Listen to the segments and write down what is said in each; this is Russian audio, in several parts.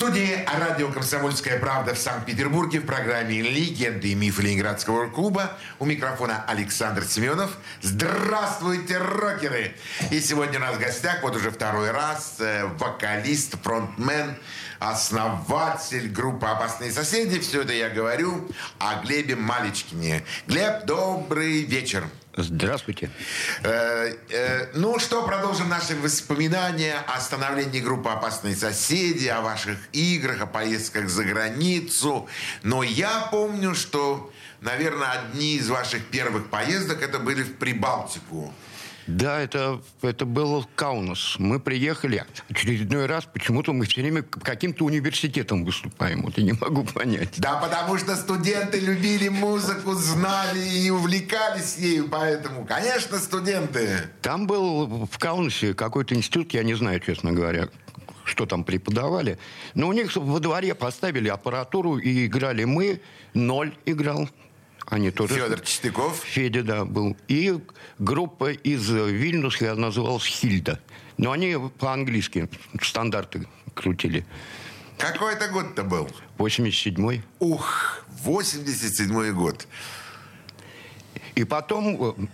Студии радио «Комсомольская правда» в Санкт-Петербурге в программе «Легенды и мифы Ленинградского рок-клуба». У микрофона Александр Семенов. Здравствуйте, рокеры! И сегодня у нас в гостях, вот уже второй раз, э, вокалист, фронтмен, основатель группы «Опасные соседи». Все это я говорю о Глебе Маличкине. Глеб, добрый вечер. Здравствуйте. Э, э, ну что, продолжим наши воспоминания о становлении группы «Опасные соседи», о ваших играх, о поездках за границу. Но я помню, что, наверное, одни из ваших первых поездок это были в Прибалтику. Да, это, это был Каунас. Мы приехали очередной раз, почему-то мы все время каким-то университетом выступаем. Вот я не могу понять. Да, потому что студенты любили музыку, знали и увлекались ею, поэтому, конечно, студенты. Там был в Каунасе какой-то институт, я не знаю, честно говоря, что там преподавали. Но у них во дворе поставили аппаратуру и играли мы. Ноль играл. Они тоже... Федор Чистяков. Федя, да, был. И группа из Вильнюса называлась «Хильда». Но они по-английски стандарты крутили. Какой это год-то был? 87-й. Ух, 87-й год. И потом, э,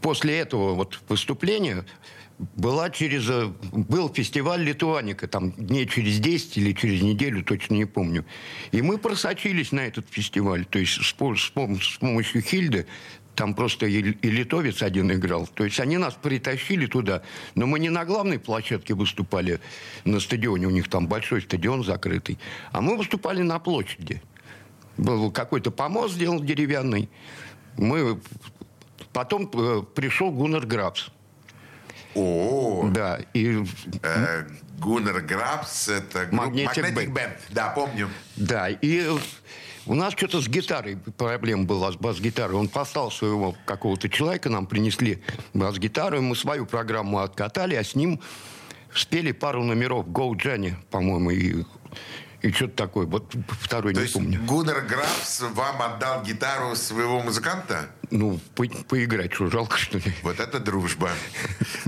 после этого вот выступления, была через... э, Был фестиваль «Литуаника», там дней через 10 или через неделю, точно не помню. И мы просочились на этот фестиваль. То есть с, с помощью Хильды там просто и, и литовец один играл. То есть они нас притащили туда. Но мы не на главной площадке выступали на стадионе. У них там большой стадион закрытый. А мы выступали на площади. Был какой-то помост сделан деревянный. Мы... Потом э, пришел Гуннер Грабс. О, Да, и э, Гуннер Грабс, это Magnetic Band. Band. Да, помню. Да, и у нас что-то с гитарой проблема была, с бас-гитарой. Он послал своего какого-то человека, нам принесли бас-гитару, мы свою программу откатали, а с ним спели пару номеров «Go Jenny», по-моему, и, и что-то такое. Вот второй То не есть помню. Гуннер Грабс вам отдал гитару своего музыканта? Ну, по- поиграть, что, жалко, что ли? Вот это дружба.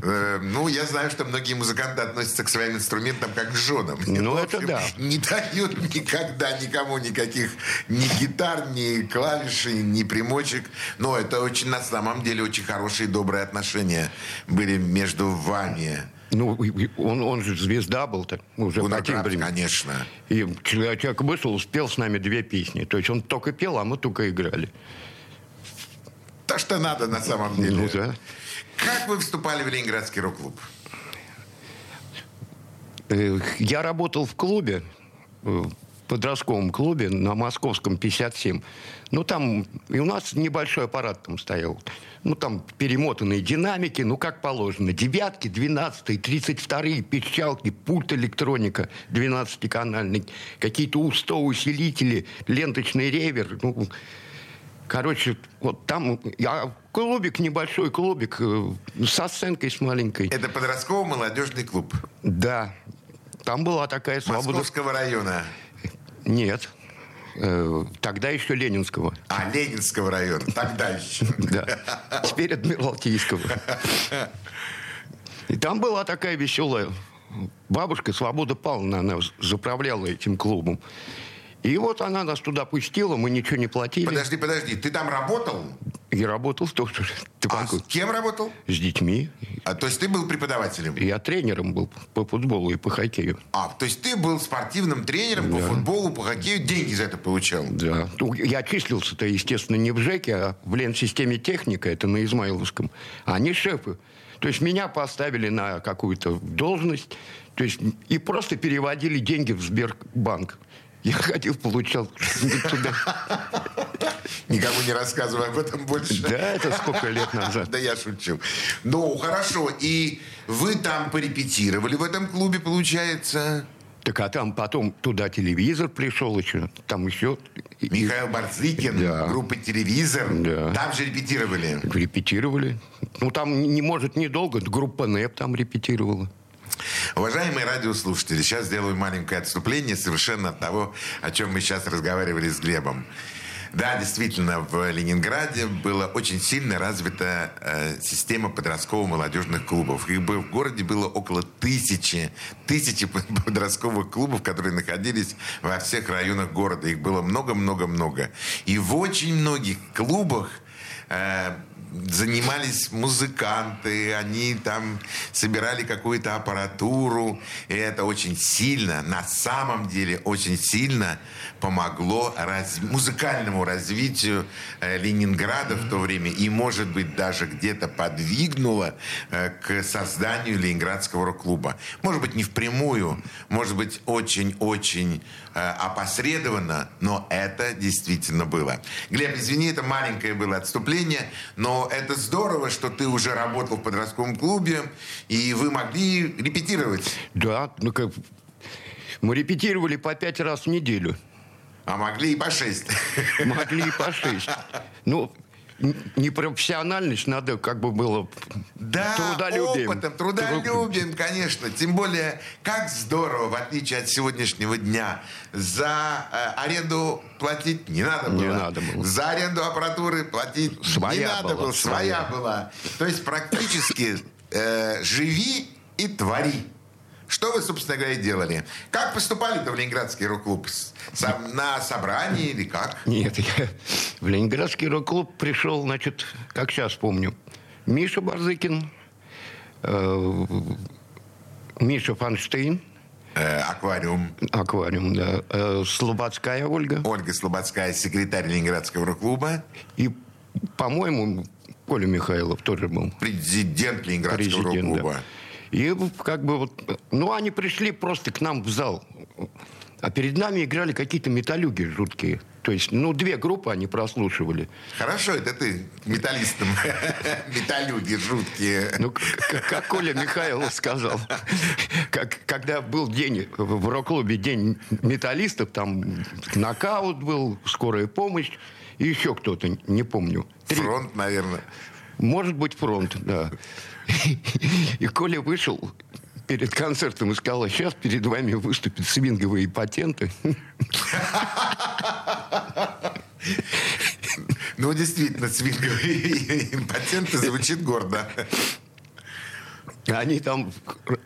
Э, Ну, я знаю, что многие музыканты относятся к своим инструментам как к женам. Ну, это да. Не дают никогда никому никаких ни гитар, ни клавишей, ни примочек. Но это очень, на самом деле, очень хорошие, добрые отношения были между вами. Ну, он, он же звезда был так, уже Гуннер по тем временам. конечно. И человек вышел, спел с нами две песни. То есть он только пел, а мы только играли. То, что надо на самом деле. Ну, да. Как вы вступали в Ленинградский рок-клуб? Я работал в клубе, э, подростковом клубе на Московском 57. Ну, там и у нас небольшой аппарат там стоял. Ну, там перемотанные динамики, ну, как положено. Девятки, двенадцатые, тридцать вторые, печалки, пульт электроника 12-канальный, какие-то У-100 усилители, ленточный ревер. Ну, короче, вот там... Я, клубик, небольшой клубик, э, со сценкой с маленькой. Это подростковый молодежный клуб Да. Там была такая свобода. Московского района. Нет. Э, Тогда еще Ленинского. А, Ленинского района. Тогда еще. Да. Теперь Адмиралтейского. И там была такая веселая бабушка, Свобода Павловна, она заправляла этим клубом. И вот она нас туда пустила, мы ничего не платили. Подожди, подожди. Ты там работал? И работал тоже. Ты А какой? с кем работал? С детьми. А, то есть ты был преподавателем? Я тренером был по футболу и по хоккею. А, то есть ты был спортивным тренером по футболу, по хоккею, деньги за это получал? Да. Ну, я числился-то, естественно, не в ЖЭКе, а в Ленсистеме техника, это на Измайловском. А они шефы. То есть меня поставили на какую-то должность, то есть и просто переводили деньги в Сбербанк. Я ходил, получал туда. Никому не рассказывай об этом больше. Да, это сколько лет назад. Да я шучу. Ну, хорошо. И вы там порепетировали в этом клубе, получается? Так а там потом туда телевизор пришел еще, там еще Михаил Барзыкин, Да. группа «Телевизор». Да. Там же репетировали. Репетировали. Ну, там, не может, недолго. Группа НЭП там репетировала. Уважаемые радиослушатели, сейчас сделаю маленькое отступление совершенно от того, о чем мы сейчас разговаривали с Глебом. Да, действительно, в Ленинграде была очень сильно развита э, система подростково-молодежных клубов. Их бы в городе было около тысячи, тысячи подростковых клубов, которые находились во всех районах города. Их было много-много-много. И в очень многих клубах э, занимались музыканты, они там собирали какую-то аппаратуру, и это очень сильно, на самом деле очень сильно помогло раз- музыкальному развитию э, Ленинграда в то время и, может быть, даже где-то подвигнуло э, к созданию Ленинградского рок-клуба. Может быть, не впрямую, может быть, очень-очень опосредованно, но это действительно было. Глеб, извини, это маленькое было отступление, но это здорово, что ты уже работал в подростковом клубе, и вы могли репетировать. Да, ну как... Мы репетировали по пять раз в неделю. А могли и по шесть. Могли и по шесть. Ну, непрофессиональность надо как бы было Да, трудолюбием. опытом, трудолюбием, конечно. Тем более, как здорово, в отличие от сегодняшнего дня, за э, аренду платить не надо было. Не надо было. За аренду аппаратуры платить не Своя надо была, было. Своя своя. была. То есть, практически э, живи и твори. Что вы, собственно говоря, делали? Как поступали-то в Ленинградский рок-клуб? Сам- на собрании или как? Нет, я в Ленинградский рок-клуб пришел, значит, как сейчас помню, Миша Барзыкин, э, Миша Фанштейн, Э, аквариум. аквариум, да, э, Слободская Ольга Ольга Слободская, секретарь Ленинградского рок-клуба. и, по-моему, Коля Михайлов тоже был. Президент Ленинградского президент, рок-клуба. да. И как бы вот, ну, они пришли просто к нам в зал. А перед нами играли какие-то металюги жуткие. То есть, ну, две группы они прослушивали. Хорошо, это ты металлистом. Металюги жуткие. Ну, как Коля Михайлов сказал, как, когда был день в рок-клубе День металлистов, там нокаут был, скорая помощь, и еще кто-то, не помню. Три- Фронт, наверное. Может быть, фронт, да. И Коля вышел перед концертом и сказал, «А сейчас перед вами выступят свинговые патенты. Ну, действительно, свинговые импотенты звучит гордо. Они там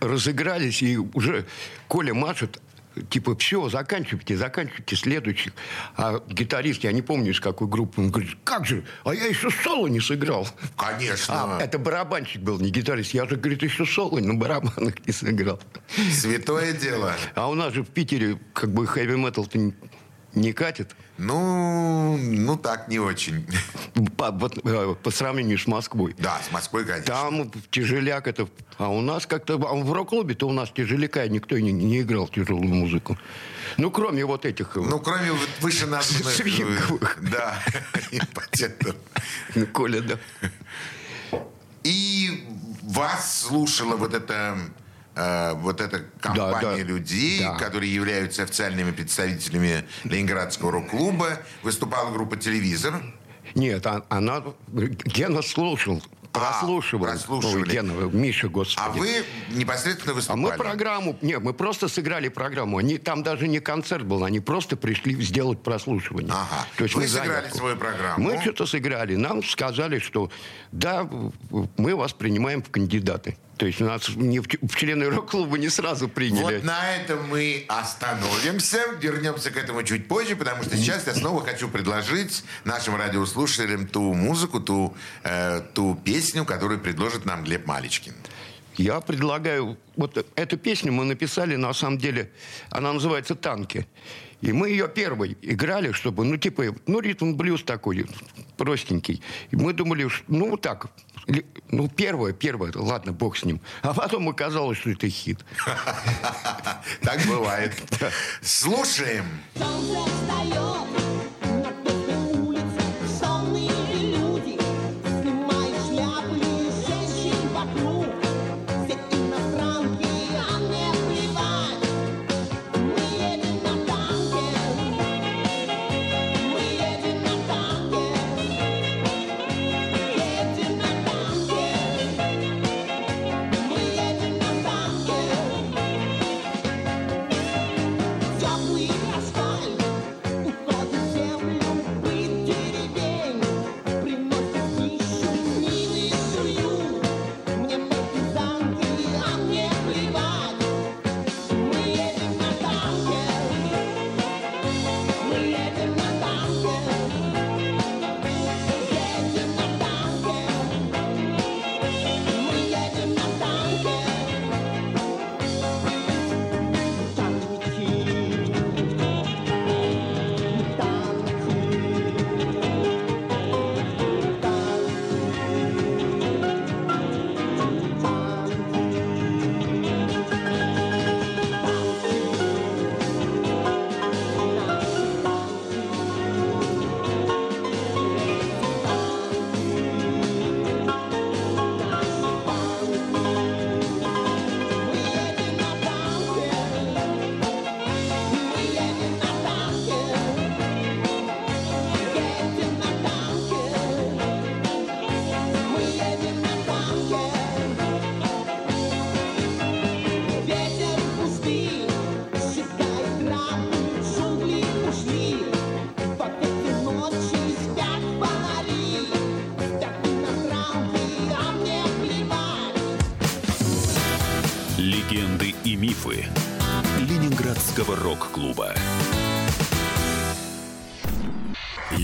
разыгрались, и уже Коля машет, типа, все, заканчивайте, заканчивайте следующих. А гитарист, я не помню, из какой группы, он говорит, как же, а я еще соло не сыграл. Конечно. А, это барабанщик был, не гитарист. Я же, говорит, еще соло на барабанах не сыграл. Святое дело. А у нас же в Питере как бы хэви-метал-то не- катит. Ну, ну так, не очень. По, вот, э, по сравнению с Москвой. Да, с Москвой, конечно. Там тяжеляк это... А у нас как-то... а в рок-клубе-то у нас тяжеляка никто не, не играл тяжелую музыку. Ну, кроме вот этих... э, Ну, кроме вот вышеназванных... э, Свинговых. Да, ну, Коля, да. И вас слушала вот эта э, вот эта компания да. людей, Да. которые являются официальными представителями Ленинградского рок-клуба. Выступала группа «Телевизор». Нет, а- она... Гена слушал, прослушивал. прослушивали. Ой, Гена, Миша, господи. А вы непосредственно А выступали. мы программу... Нет, мы просто сыграли программу. Они, там даже не концерт был, они просто пришли сделать прослушивание. Ага. То есть Вы мы сыграли заявку. свою программу. Мы что-то сыграли. Нам сказали, что да, мы вас принимаем в кандидаты. То есть нас не в, в члены рок-клуба не сразу приняли. Вот на этом мы остановимся. Вернемся к этому чуть позже, потому что сейчас я снова хочу предложить нашим радиослушателям ту музыку, ту, э, ту песню, которую предложит нам Глеб Маличкин. Я предлагаю... Вот эту песню мы написали, на самом деле, она называется «Танки». И мы ее первой играли, чтобы, ну, типа, ну, ритм-блюз такой, простенький. И мы думали, ну, вот так, ну, первое, первое, ладно, бог с ним. А потом оказалось, что это хит. Так бывает. Слушаем. Солнце встает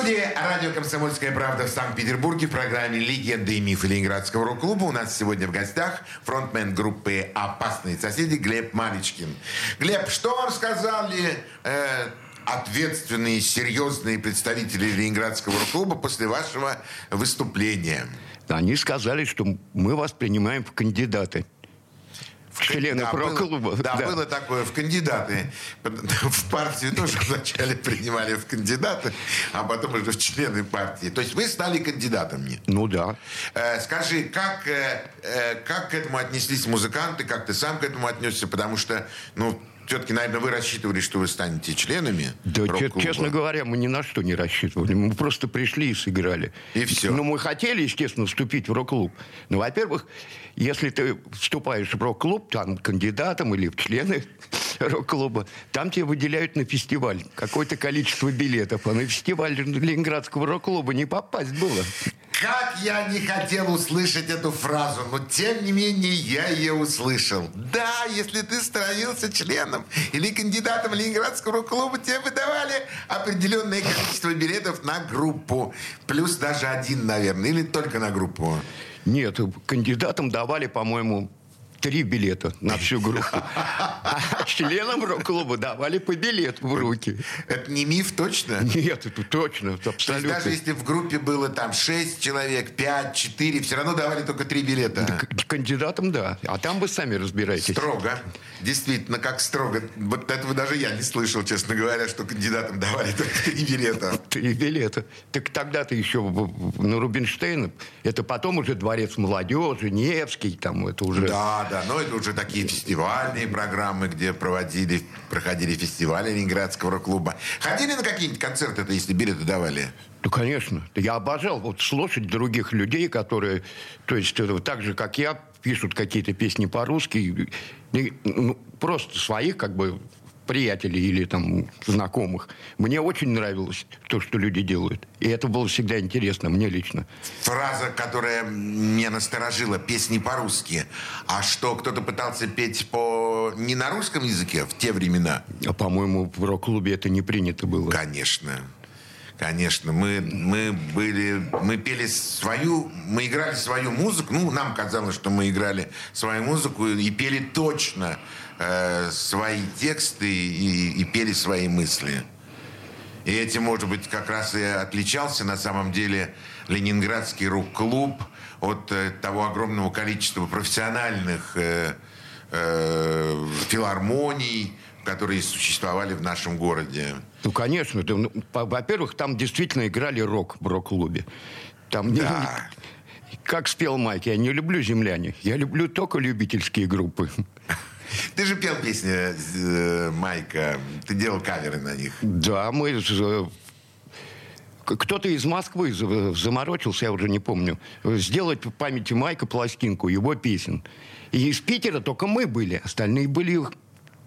Студии радио «Комсомольская правда» в Санкт-Петербурге в программе «Легенды и мифы Ленинградского рок-клуба» у нас сегодня в гостях фронтмен группы «Опасные соседи» Глеб Маличкин. Глеб, что вам сказали э, ответственные, серьезные представители Ленинградского рок-клуба после вашего выступления? Они сказали, что мы вас принимаем в кандидаты. Члены Да, про-клуба. было- Да, было такое в кандидаты. В партию тоже вначале принимали в кандидаты, а потом уже в члены партии. То есть вы стали кандидатами. Ну да. Э, Скажи, как, э, э, как к этому отнеслись музыканты, как ты сам к этому отнесся? Потому что, ну, все-таки, наверное, вы рассчитывали, что вы станете членами Да, честно говоря, мы ни на что не рассчитывали. Мы просто пришли и сыграли. И всё. Ну, мы хотели, естественно, вступить в рок-клуб. Но, во-первых, если ты вступаешь в рок-клуб, там, кандидатом или в члены рок-клуба, там тебе выделяют на фестиваль какое-то количество билетов. А на фестиваль Ленинградского рок-клуба не попасть было. Как я не хотел услышать эту фразу, но тем не менее я ее услышал. Да, если ты становился членом или кандидатом Ленинградского рок-клуба, тебе выдавали определенное количество билетов на группу. Плюс даже один, наверное, или только на группу. Нет, кандидатам давали, по-моему, три билета на всю группу. А членам рок-клуба давали по билету в руки. Это не миф точно? Нет, это точно, это То есть абсолютно. даже если в группе было там 6 человек, 5, 4, все равно давали только 3 билета. Кандидатам, да. А там вы сами разбираетесь. Строго. Действительно, как строго. Вот этого даже я не слышал, честно говоря, что кандидатам давали только 3 билета. Три билета. Так тогда-то еще на Рубинштейна, это потом уже Дворец молодежи, Невский, там это уже... Да, да, но это уже такие фестивальные программы, где проводили, проходили фестивали Ленинградского рок-клуба. Ходили на какие-нибудь концерты-то, если билеты давали? Ну, конечно. Я обожал вот слушать других людей, которые, то есть, э, так же, как я, пишут какие-то песни по-русски. Ну, просто своих, как бы, приятелей или там знакомых. Мне очень нравилось то, что люди делают. И это было всегда интересно, мне лично. Фраза, которая меня насторожила, песни по-русски. А что, кто-то пытался петь по не на русском языке в те времена? А, по-моему, в рок-клубе это не принято было. Конечно. Конечно, мы, мы были, мы пели свою, мы играли свою музыку, ну, нам казалось, что мы играли свою музыку и пели точно э, свои тексты и, и пели свои мысли. И этим, может быть, как раз и отличался на самом деле Ленинградский рок-клуб от э, того огромного количества профессиональных э, э, филармоний, которые существовали в нашем городе. Ну, конечно. да, ну, по- во-первых, там действительно играли рок в рок-клубе. Там не- Да. Как спел Майк, я не люблю земляне. Я люблю только любительские группы. Ты же пел песни э, Майка, ты делал каверы на них. Да, мы... к- Кто-то из Москвы за- заморочился, я уже не помню, сделать в памяти Майка пластинку его песен. И из Питера только мы были, остальные были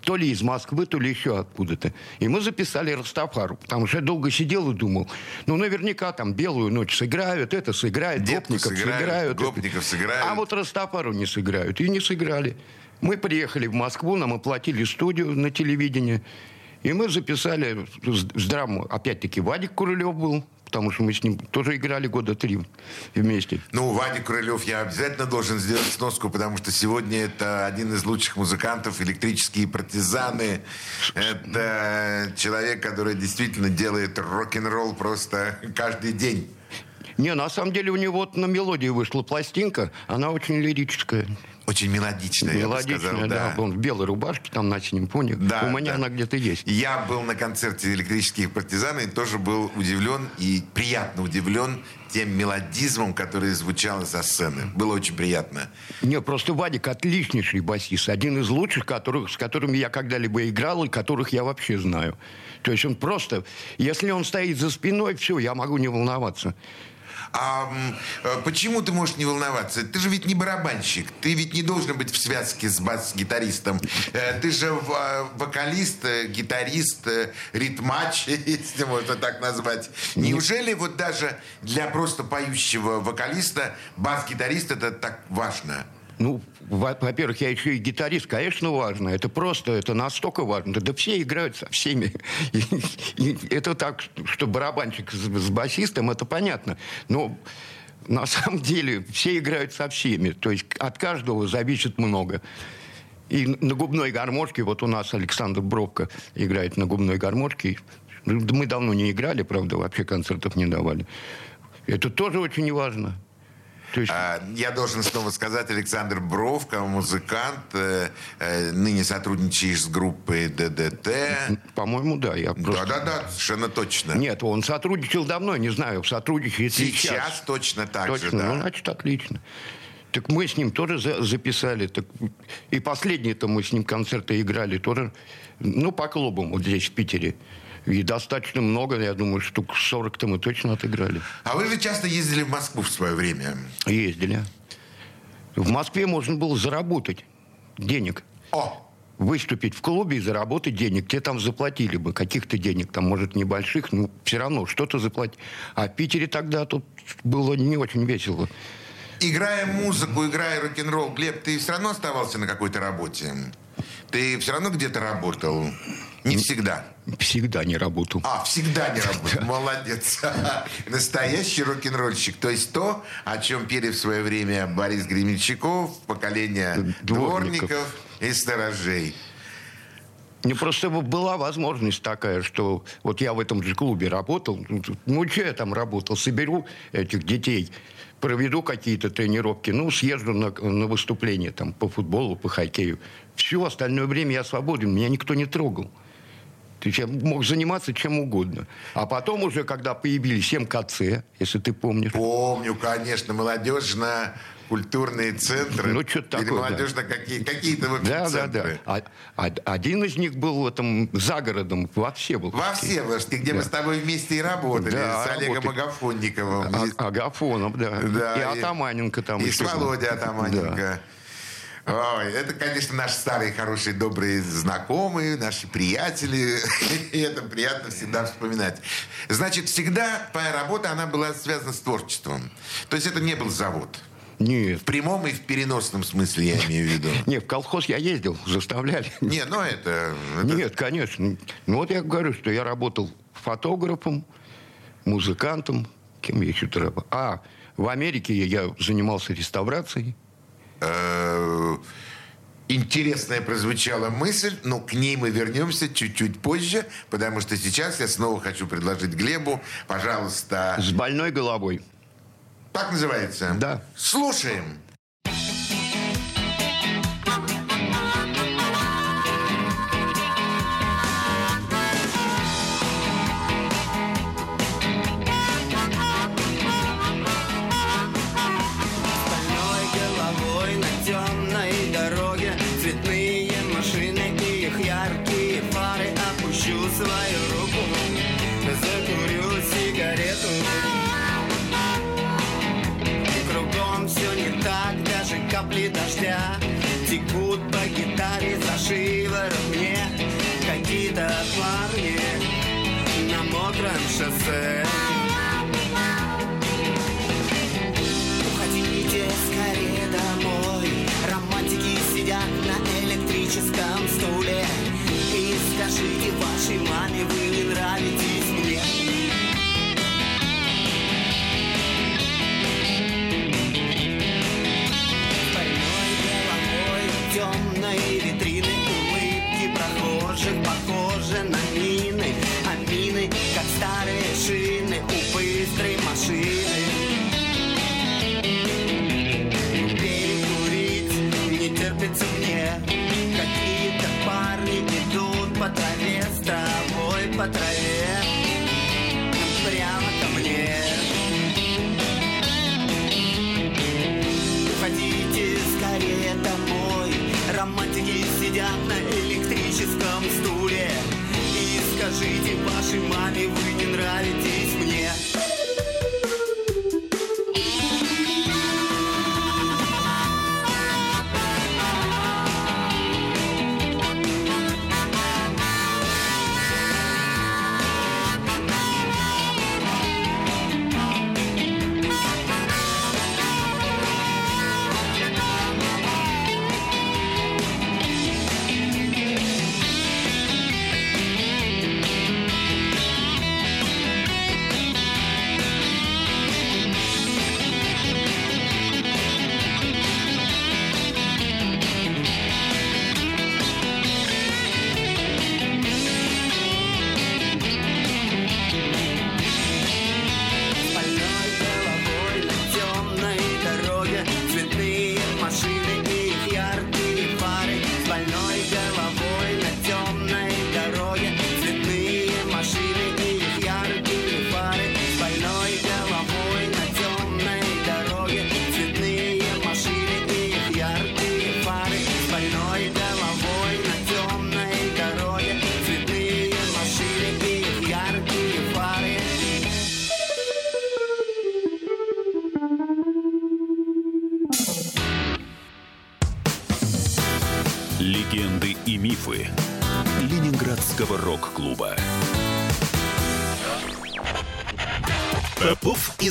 то ли из Москвы, то ли еще откуда-то. И мы записали Растафару, потому что я долго сидел и думал, ну, наверняка там «Белую ночь» сыграют, это сыграют, Детку Гопников сыграют, сыграют. это- Гопников сыграют. А вот Растафару не сыграют. И не сыграли. Мы приехали в Москву, нам оплатили студию на телевидении. И мы записали с, с драму. Опять-таки Вадик Курылев был, потому что мы с ним тоже играли года три вместе. Ну, Вадик Крылев я обязательно должен сделать сноску, потому что сегодня это один из лучших музыкантов, электрические партизаны. Это человек, который действительно делает рок-н-ролл просто каждый день. Не, на самом деле у него вот на мелодии вышла пластинка, она очень лирическая. Очень мелодичная, я бы Мелодичная, сказал, да. Он в белой рубашке, там на синем фоне. Да, у меня да. она где-то есть. Я был на концерте электрических партизан и тоже был удивлен и приятно удивлен тем мелодизмом, который звучал со сцены. Было очень приятно. Не, просто Вадик отличнейший басист. Один из лучших, которых, с которыми я когда-либо играл и которых я вообще знаю. То есть он просто... Если он стоит за спиной, все, я могу не волноваться. А э, почему ты можешь не волноваться? Ты же ведь не барабанщик. Ты ведь не должен быть в связке с бас-гитаристом. Э, Ты же э, вокалист, э, гитарист, ритмач, если можно так назвать. Неужели вот даже для просто поющего вокалиста бас-гитарист это так важно? Ну, во- во-первых, я еще и гитарист, конечно, важно. Это просто, это настолько важно. Да все играют со всеми. И, и это так, что барабанщик с, с басистом, это понятно. Но на самом деле все играют со всеми. То есть от каждого зависит много. И на губной гармошке, вот у нас Александр Бровко играет на губной гармошке. Мы давно не играли, правда, вообще концертов не давали. Это тоже очень важно. А, Я должен снова сказать, Александр Бровко, музыкант, э, э, ныне сотрудничаешь с группой ДДТ. По-моему, да. Я просто... Да-да-да, совершенно точно. Нет, он сотрудничал давно, не знаю, сотрудничает Сейчас сейчас. точно так Точно, же, да. ну, значит, отлично. Так мы с ним тоже за- записали. Так, и последний-то мы с ним концерты играли тоже, ну, по клубам вот здесь, в Питере. И достаточно много, я думаю, штук 40-то мы точно отыграли. А вы же часто ездили в Москву в свое время. Ездили. В Москве можно было заработать денег. О, выступить в клубе и заработать денег. Тебе там заплатили бы каких-то денег, там, может, небольших, но все равно что-то заплатить. А в Питере тогда тут было не очень весело. играя музыку, играя рок-н-ролл, Глеб, ты все равно оставался на какой-то работе? Ты все равно где-то работал? Не всегда. Всегда не работал. А, всегда не работал. Молодец. Настоящий рок-н-ролльщик. То есть то, о чем пели в свое время Борис Гремельчаков, поколение Дворников. дворников и сторожей. Мне просто б- была возможность такая, что вот я в этом же клубе работал. Ну, Ну, что я там работал? Соберу этих детей, проведу какие-то тренировки, ну, съезжу на, на выступление там по футболу, по хоккею. Все остальное время я свободен, меня никто не трогал. Есть я мог заниматься чем угодно. А потом уже, когда появились МКЦ, если ты помнишь, Помню, конечно, молодежно-культурные центры. Ну, что-то такое, да. молодежно какие, какие-то в общем, Да, да, да. центры. А- а- один из них был в этом за городом, во все был. Во почти. все, потому что где мы Да. с тобой вместе и работали. Да, с Олегом работали. Агафонниковым. А- Агафонов, да. Да, и и- Атаманенко там И с еще был. Володей Да. Ой, это, конечно, наши старые, хорошие, добрые знакомые, наши приятели. И это приятно всегда вспоминать. Значит, всегда твоя работа, она была связана с творчеством. То есть это не был завод. Нет. В прямом и в переносном смысле я имею в виду. Не, в колхоз я ездил, заставляли. Не, ну это... это- Нет, конечно. Ну вот я говорю, что я работал фотографом, музыкантом. Кем я еще работал? А, в Америке я занимался реставрацией. Э, Интересная прозвучала мысль, но к ней мы вернемся чуть-чуть позже, потому что сейчас я снова хочу предложить Глебу, пожалуйста, С больной головой. так называется? Да. Слушаем. fair. По траве С травой по траве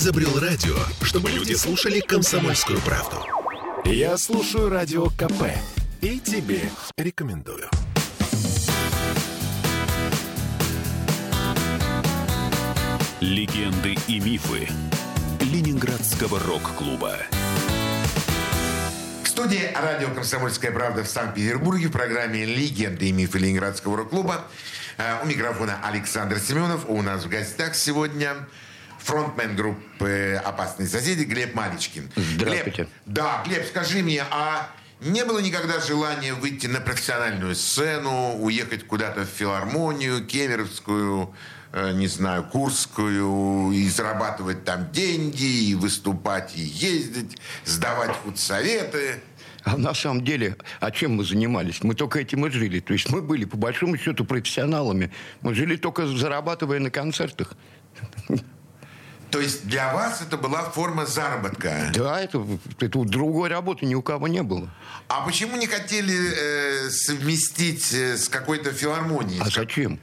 изобрел радио, чтобы люди слушали комсомольскую правду. Я слушаю радио КП и тебе рекомендую. Легенды и мифы Ленинградского рок-клуба. В студии радио «Комсомольская правда» в Санкт-Петербурге в программе «Легенды и мифы Ленинградского рок-клуба». Э, У микрофона Александр Семенов. У нас в гостях сегодня фронтмен группы «Опасные соседи» Глеб Маличкин. Здравствуйте. Глеб, да, Глеб, скажи мне, а не было никогда желания выйти на профессиональную сцену, уехать куда-то в филармонию, Кемеровскую, э, не знаю, Курскую, и зарабатывать там деньги, и выступать, и ездить, сдавать худсоветы? А на самом деле, а чем мы занимались? Мы только этим и жили. То есть мы были, по большому счету, профессионалами. Мы жили только зарабатывая на концертах. То есть для вас это была форма заработка? Да, это, это другой работы ни у кого не было. А почему не хотели э, совместить э, с какой-то филармонией? А зачем?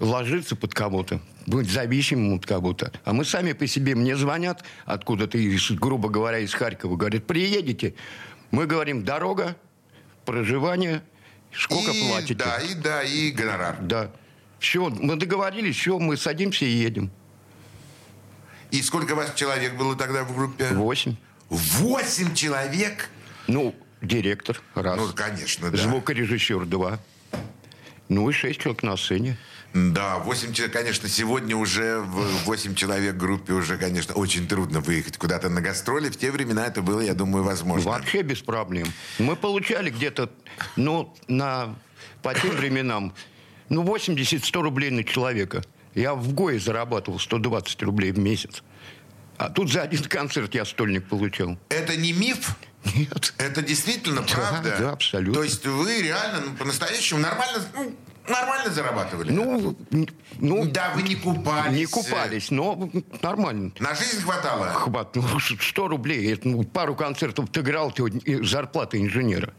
Ложиться под кого-то, быть зависимым от кого-то. А мы сами по себе, мне звонят откуда-то, грубо говоря, из Харькова, говорят, приедете. Мы говорим, дорога, проживание, сколько и, платите. Да, и да, и гонорар. Да. Все, мы договорились, все, мы садимся и едем. И сколько вас человек было тогда в группе? Восемь. Восемь человек? Ну, директор, раз. Ну, конечно, да. Звукорежиссер, два. Ну и шесть человек на сцене. Да, 8 человек, конечно, сегодня уже в 8 человек группе уже, конечно, очень трудно выехать куда-то на гастроли. В те времена это было, я думаю, возможно. Вообще без проблем. Мы получали где-то, ну, на, по тем временам, ну, 80-100 рублей на человека. Я в ГОИ зарабатывал 120 рублей в месяц. А тут за один концерт я стольник получал. Это не миф? Нет. Это действительно Да, правда? да, абсолютно. То есть вы реально, ну, по-настоящему нормально, ну, нормально зарабатывали? Ну, ну да, вы не купались. не купались, но нормально. На жизнь хватало? Хват, ну, 100 рублей, это, ну, пару концертов ты играл, ты, зарплата инженера.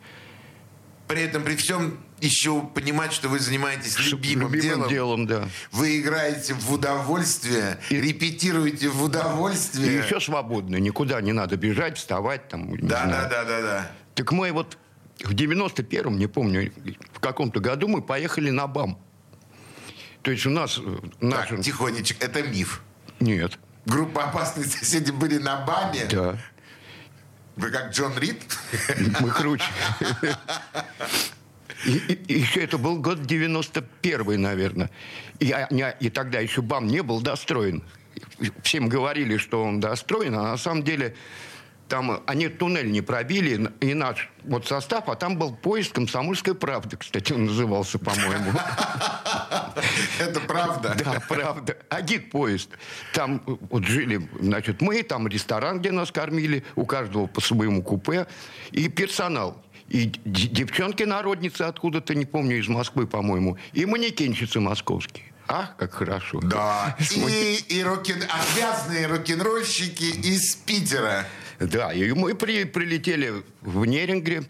При этом, при всем, еще понимать, что вы занимаетесь любимым, Любимым делом. делом, да. Вы играете в удовольствие, И- репетируете в И удовольствие. еще свободно, никуда не надо бежать, вставать там. Да, да, да, да, да. Так мы вот в 91-м, не помню, в каком-то году мы поехали на БАМ. То есть у нас... э, Так, наши- тихонечко, это миф. Нет, Группа «Опасные соседи» были на БАМе. да, Вы как Джон Рид? мы круче. И, и- еще это был год 91 наверное. И, они- и тогда еще БАМ не был достроен. Всем говорили, что он достроен, а на самом деле там они туннель не пробили, и наш вот состав, а там был поезд «Комсомольская правда», кстати, он назывался, по-моему. Это правда. Да, правда. Один поезд. Там вот жили, значит, мы, там ресторан, где нас кормили, у каждого по своему купе, и персонал. И девчонки-народницы откуда-то, не помню, из Москвы, по-моему, и манекенщицы московские. Ах, как хорошо. Да. И, и рок-н- отвязные рок-н-ролльщики из Питера. Да, и мы при- прилетели в Нерингре.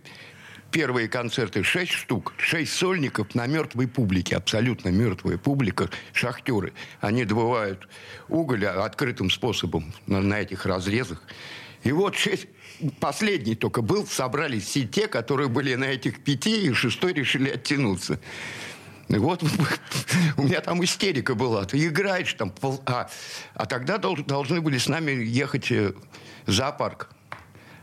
Первые концерты шесть штук, шесть сольников на мертвой публике, абсолютно мертвая публика, шахтеры. Они добывают уголь открытым способом на, на этих разрезах. И вот шесть, последний только был, собрались все те, которые были на этих пяти, и шестой решили оттянуться. И Вот у меня там истерика была. Ты играешь там. А, а тогда долж- должны были с нами ехать э, в зоопарк.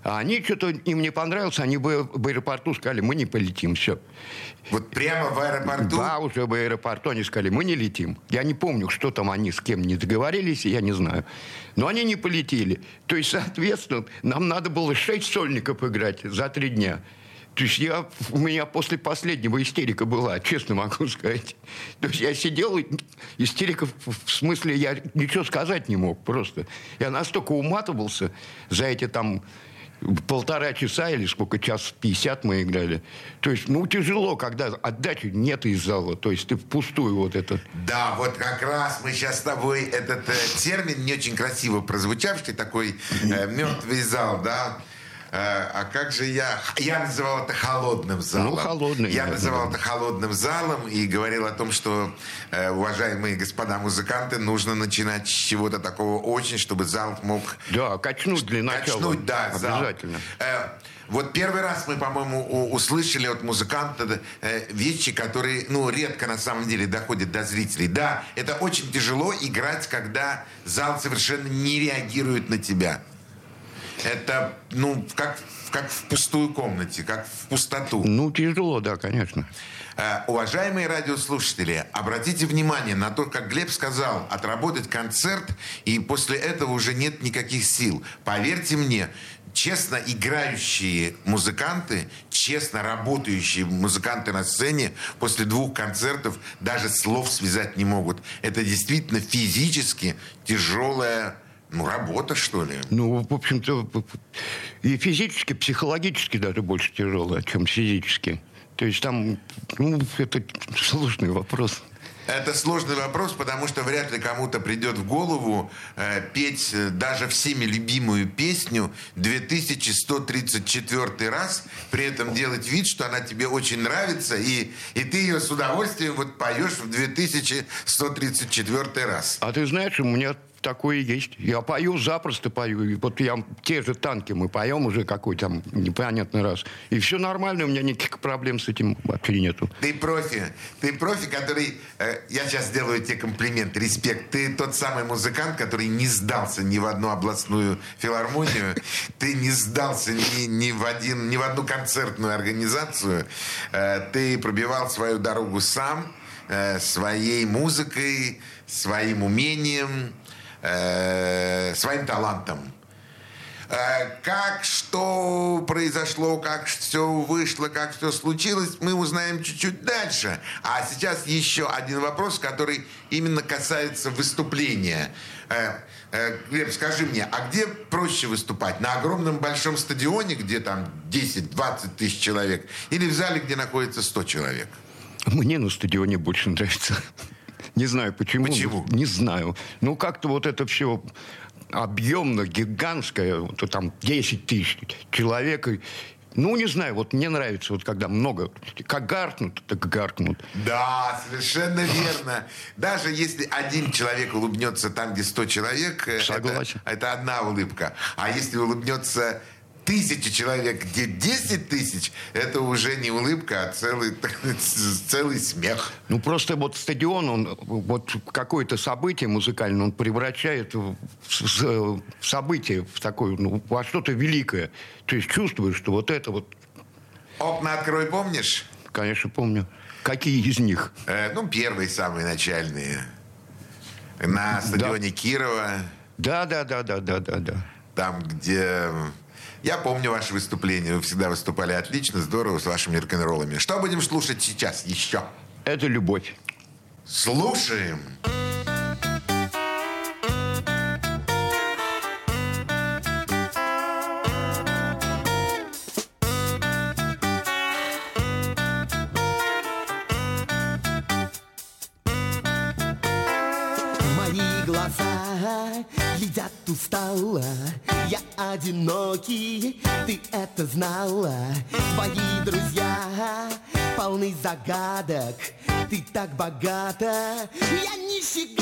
А они что-то им не понравилось, они бы в аэропорту сказали, мы не полетим, все. Вот прямо в аэропорту. Да, уже в аэропорту они сказали, мы не летим. Я не помню, что там они с кем не договорились, я не знаю. Но они не полетели. То есть, соответственно, нам надо было шесть сольников играть за три дня. То есть я, у меня после последнего истерика была, честно могу сказать. То есть я сидел, и истерика в в смысле, я ничего сказать не мог просто. Я настолько уматывался за эти там полтора часа или сколько, час пятьдесят мы играли. То есть, ну, тяжело, когда отдачи нет из зала. То есть ты впустую вот это. Да, вот как раз мы сейчас с тобой этот э, термин, не очень красиво прозвучавший, такой э, мертвый зал, да. А как же я... Я называл это холодным залом. Ну, холодный, Я называл это холодным залом и говорил о том, что, э, уважаемые господа музыканты, нужно начинать с чего-то такого очень, чтобы зал мог Да, качнуть для начала. Качнуть, да, зал. Обязательно. Э, вот первый раз мы, по-моему, услышали от музыканта э, вещи, которые, ну, редко на самом деле доходят до зрителей. Да, это очень тяжело играть, когда зал совершенно не реагирует на тебя. Это, ну, как, как в пустую комнате, как в пустоту. Ну, тяжело, да, конечно. Э, Уважаемые радиослушатели, обратите внимание на то, как Глеб сказал, отработать концерт, и после этого уже нет никаких сил. Поверьте мне, честно играющие музыканты, честно работающие музыканты на сцене после двух концертов даже слов связать не могут. Это действительно физически тяжелая ну, работа, что ли. Ну, в общем-то, и физически, психологически даже больше тяжело, чем физически. То есть там, ну, это сложный вопрос. Это сложный вопрос, потому что вряд ли кому-то придет в голову э, петь э, даже всеми любимую песню 2134 раз, при этом делать вид, что она тебе очень нравится, и, и ты ее с удовольствием вот поешь в 2134 раз. А ты знаешь, у меня такое есть. Я пою, запросто пою. И вот я, те же танки мы поем уже какой там непонятный раз. И все нормально, у меня никаких проблем с этим вообще нету. Ты профи. Ты профи, который... э, я сейчас сделаю тебе комплимент, респект. Ты тот самый музыкант, который не сдался ни в одну областную филармонию. Ты не сдался ни, ни в, один, ни в одну концертную организацию. Э, ты пробивал свою дорогу сам, э, своей музыкой, своим умением, э, своим талантом. Э, Как что произошло, как все вышло, как все случилось, мы узнаем чуть-чуть дальше. А сейчас еще один вопрос, который именно касается выступления. Э, э, Глеб, скажи мне, а где проще выступать? На огромном большом стадионе, где там 10-20 тысяч человек? Или в зале, где находится 100 человек? Мне на стадионе больше нравится. Не знаю почему. Почему? Не знаю. Ну, как-то вот это все объемно, гигантское, вот там 10 тысяч человек. и- Ну, не знаю, вот мне нравится, вот когда много, как гаркнут, так гаркнут. Да, совершенно верно. Даже если один человек улыбнется там, где 100 человек, э, Согласен. Это, это одна улыбка. А если улыбнется тысяча человек, где 10 тысяч, это уже не улыбка, а целый, целый смех. Ну, просто вот стадион, он вот какое-то событие музыкальное, он превращает в, событие, в такое, ну, во что-то великое. То есть чувствуешь, что вот это вот, Окна открой, помнишь? конечно, помню. Какие из них? Э, ну, первые самые начальные. На стадионе Кирова, Да, да, да, да, да, да, да. там, где... Я помню ваше выступление. Вы всегда выступали отлично, здорово, с вашими рок-н-роллами. Что будем слушать сейчас еще? Это любовь. Слушаем. Мои Одинокий, ты это знала? Твои друзья полны загадок. Ты так богата. Я нищий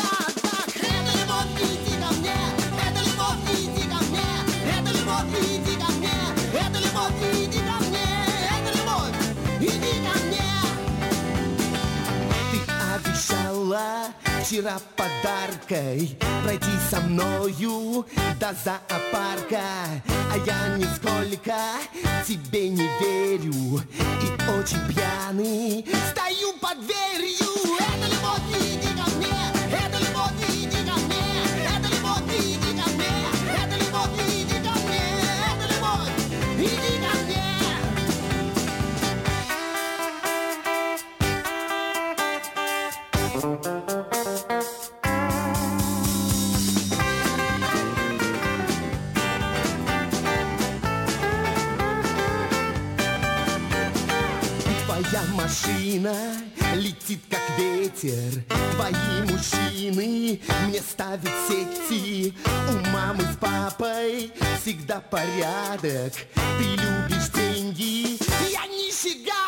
вчера подаркой Пройти со мною до зоопарка. А я нисколько тебе не верю. И очень пьяный стою под дверью Картина летит как ветер. Твои мужчины мне ставят сети. У мамы с папой всегда порядок. Ты любишь деньги, я нифига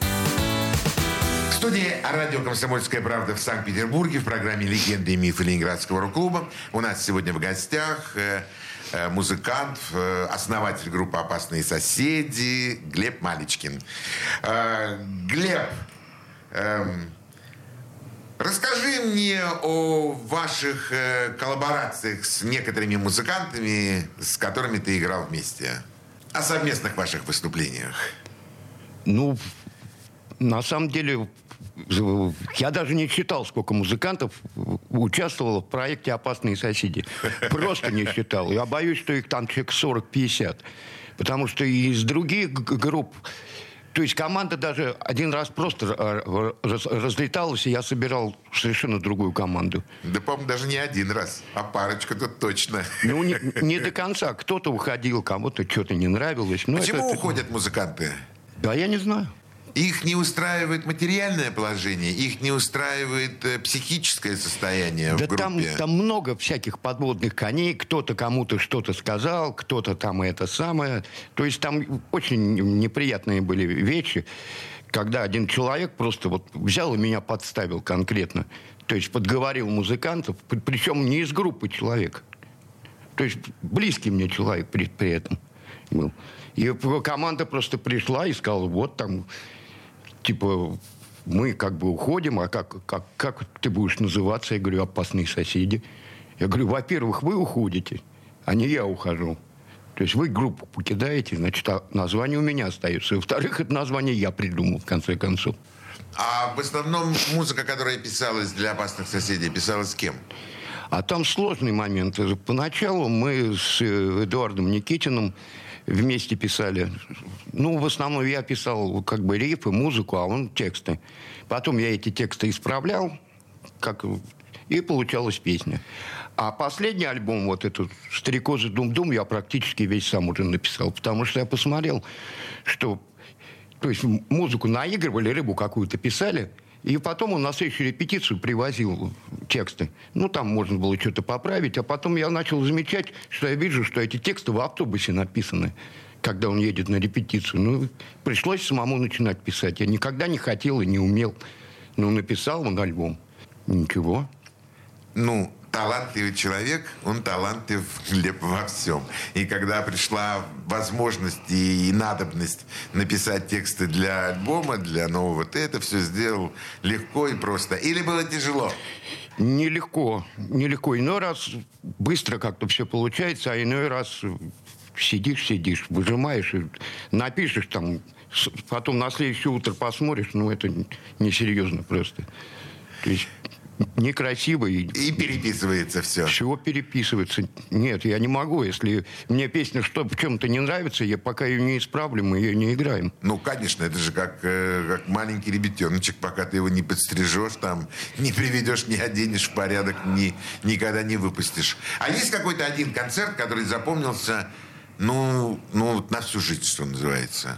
Студии радио «Комсомольская правда» в Санкт-Петербурге в программе «Легенды и мифы Ленинградского рок-клуба». У нас сегодня в гостях э, э, музыкант, э, основатель группы «Опасные соседи» Глеб Маличкин. Э, Глеб, эм, расскажи мне о ваших коллаборациях с некоторыми музыкантами, с которыми ты играл вместе. О совместных ваших выступлениях. Ну, на самом деле, я даже не считал, сколько музыкантов участвовало в проекте «Опасные соседи». Просто не считал. Я боюсь, что их там человек 40-50. Потому что из других групп... То есть команда даже один раз просто раз- разлеталась, и я собирал совершенно другую команду. Да, по-моему, даже не один раз, а парочку тут точно. Ну, не, не до конца. Кто-то уходил, кому-то что-то не нравилось. Ну, Почему это- уходят музыканты? Да, я не знаю. Их не устраивает материальное положение, их не устраивает э, психическое состояние Да в там, группе. там много всяких подводных коней. Кто-то кому-то что-то сказал, кто-то там это самое. То есть там очень неприятные были вещи, когда один человек просто вот взял и меня подставил конкретно. То есть подговорил музыкантов, при- причем не из группы человек. То есть близкий мне человек при, при этом был. И команда просто пришла и сказала, вот там, типа, мы как бы уходим, а как, как, как ты будешь называться? Я говорю, опасные соседи. Я говорю, во-первых, вы уходите, а не я ухожу. То есть вы группу покидаете, значит, а название у меня остается. И, во-вторых, это название я придумал, в конце концов. А в основном музыка, которая писалась для опасных соседей, писалась кем? А там сложный момент. Поначалу мы с э, Эдуардом Никитиным вместе писали. Ну, в основном я писал как бы рифы, музыку, а он тексты. Потом я эти тексты исправлял, как и получалась песня. А последний альбом, вот этот «Стрекозы Дум-Дум», я практически весь сам уже написал, потому что я посмотрел, что то есть музыку наигрывали, рыбу какую-то писали, и потом он на следующую репетицию привозил тексты. Ну, там можно было что-то поправить, а потом я начал замечать, что я вижу, что эти тексты в автобусе написаны, когда он едет на репетицию. Ну, пришлось самому начинать писать. Я никогда не хотел и не умел. Ну, написал он альбом. Ничего. Ну, талантливый человек, он талантлив во всем. И когда пришла возможность и надобность написать тексты для альбома, для нового, ты это все сделал легко и просто. Или было тяжело? Нелегко, нелегко. Иной раз быстро как-то все получается, а иной раз сидишь, сидишь, выжимаешь и напишешь там, потом на следующее утро посмотришь, ну это несерьезно просто. То есть некрасиво. И И переписывается все. чего переписываться? Нет, я не могу. Если мне песня что в чем-то не нравится, я пока ее не исправлю, мы ее не играем. Ну, конечно, это же как, э, как маленький ребятеночек, пока ты его не подстрижешь, там, не приведешь, не оденешь в порядок, ни, никогда не выпустишь. А есть какой-то один концерт, который запомнился, ну, ну, на всю жизнь, что называется?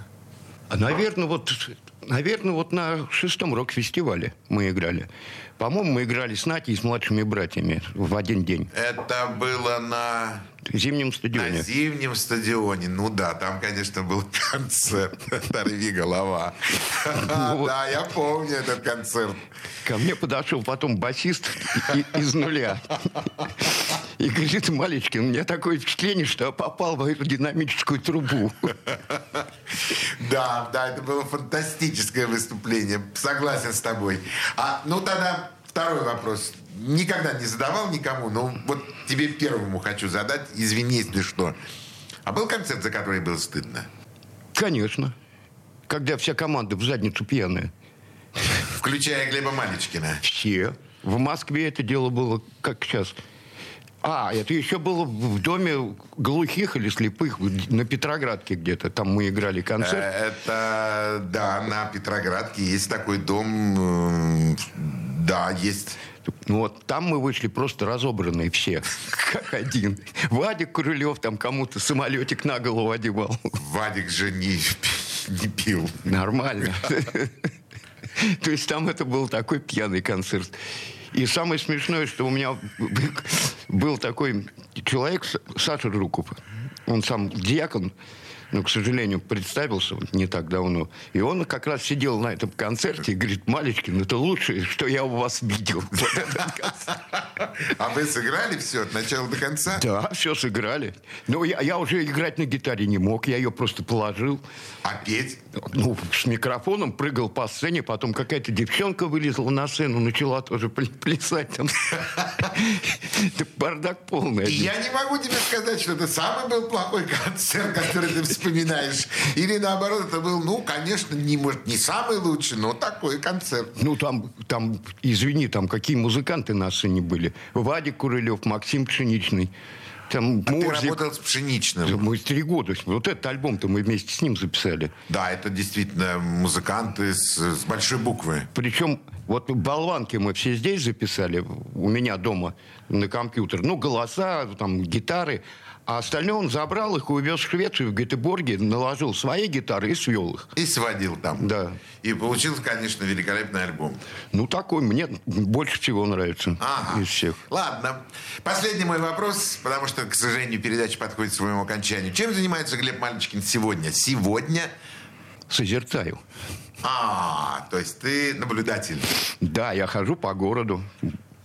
Наверное, вот, наверное, вот на шестом рок-фестивале мы играли. По-моему, мы играли с Натей и с младшими братьями в один день. Это было на, зимнем на стадионе. зимнем стадионе. Ну да, там, конечно, был концерт «Оторви голова». вот. Да, я помню этот концерт. Ко мне подошел потом басист из нуля. И говорит, Малечкин, у меня такое впечатление, что я попал в эту динамическую трубу. Да, да, это было фантастическое выступление. Согласен с тобой. А, ну тогда второй вопрос. Никогда не задавал никому, но вот тебе первому хочу задать. Извини, если что. А был концерт, за который было стыдно? Конечно. Когда вся команда в задницу пьяная. Включая Глеба Маличкина. Все. В Москве это дело было как сейчас. А, это еще было в доме глухих или слепых на Петроградке где-то. Там мы играли Э, концерт. Это, да, на Петроградке есть такой дом. э, Да, есть. Ну вот там мы вышли просто разобранные все, как один. Вадик Крылев там кому-то самолетик на голову одевал. Вадик же не, не пил. Нормально. То есть там это был такой пьяный концерт. И самое смешное, что у меня был такой человек, Саша Жуков. Он сам диакон, но, к сожалению, представился не так давно. И он как раз сидел на этом концерте и говорит, Малечкин, это лучшее, что я у вас видел. А вы сыграли все от начала до конца? Да, все сыграли. Но я, я уже играть на гитаре не мог, я ее просто положил. А петь? Ну, с микрофоном прыгал по сцене, потом какая-то девчонка вылезла на сцену, начала тоже пл- плясать там. Это бардак полный. И я не могу тебе сказать, что это самый был плохой концерт, который ты вспоминаешь. Или наоборот, это был, ну, конечно, не, может, не самый лучший, но такой концерт. Ну, там, там, извини, там какие музыканты на сцене были. Вадик Курылев, Максим Пшеничный. Там А Ты Мурзик. работал с Пшеничным. Мы три года. Вот этот альбом-то мы вместе с ним записали. Да, это действительно музыканты с, с большой буквы. Причем вот болванки мы все здесь записали, у меня дома на компьютер. Ну, голоса, там, гитары. А остальное он забрал их и увез в Швецию, в Гетеборге, наложил свои гитары и свел их. И сводил там. Да. И получился, конечно, великолепный альбом. Ну, такой мне больше всего нравится Ага. из всех. Ладно. Последний мой вопрос, потому что, к сожалению, передача подходит к своему окончанию. Чем занимается Глеб Мальчикин сегодня? Сегодня? Созерцаю. А, то есть ты наблюдатель. Да, я хожу по городу,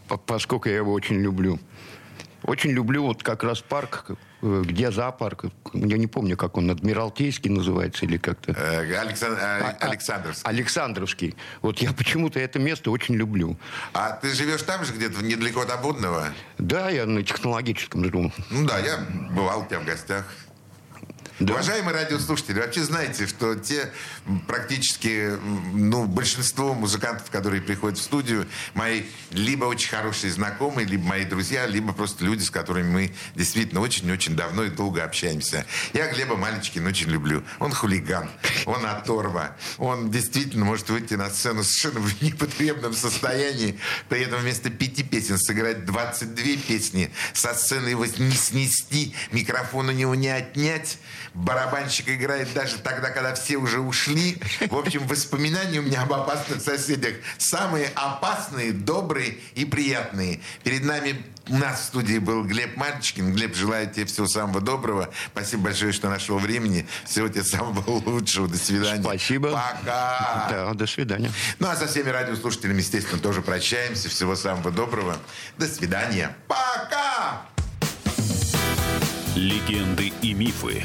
по- поскольку я его очень люблю. Очень люблю вот как раз парк, э, где зоопарк. Я не помню, как он, Адмиралтейский называется или как-то. Э, Александ- э, А- а- Александровский. Александровский. Вот я почему-то это место очень люблю. А ты живешь там же, где-то недалеко от Обудного? Да, я на технологическом живу. Ну да, я бывал у тебя в гостях. Да. Уважаемые радиослушатели, вообще знаете, что те практически, ну, большинство музыкантов, которые приходят в студию, мои либо очень хорошие знакомые, либо мои друзья, либо просто люди, с которыми мы действительно очень-очень давно и долго общаемся. Я Глеба Малечкина очень люблю. Он хулиган, он оторва, он действительно может выйти на сцену совершенно в непотребном состоянии, при этом вместо пяти песен сыграть 22 песни, со сцены его не снести, микрофон у него не отнять, барабанщик играет даже тогда, когда все уже ушли. В общем, воспоминания у меня об опасных соседях самые опасные, добрые и приятные. Перед нами у нас в студии был Глеб Мальчикин. Глеб, желаю тебе всего самого доброго. Спасибо большое, что нашел времени. Всего тебе самого лучшего. До свидания. Спасибо. Пока. Да, до свидания. Ну, а со всеми радиослушателями, естественно, тоже прощаемся. Всего самого доброго. До свидания. Пока! Легенды и мифы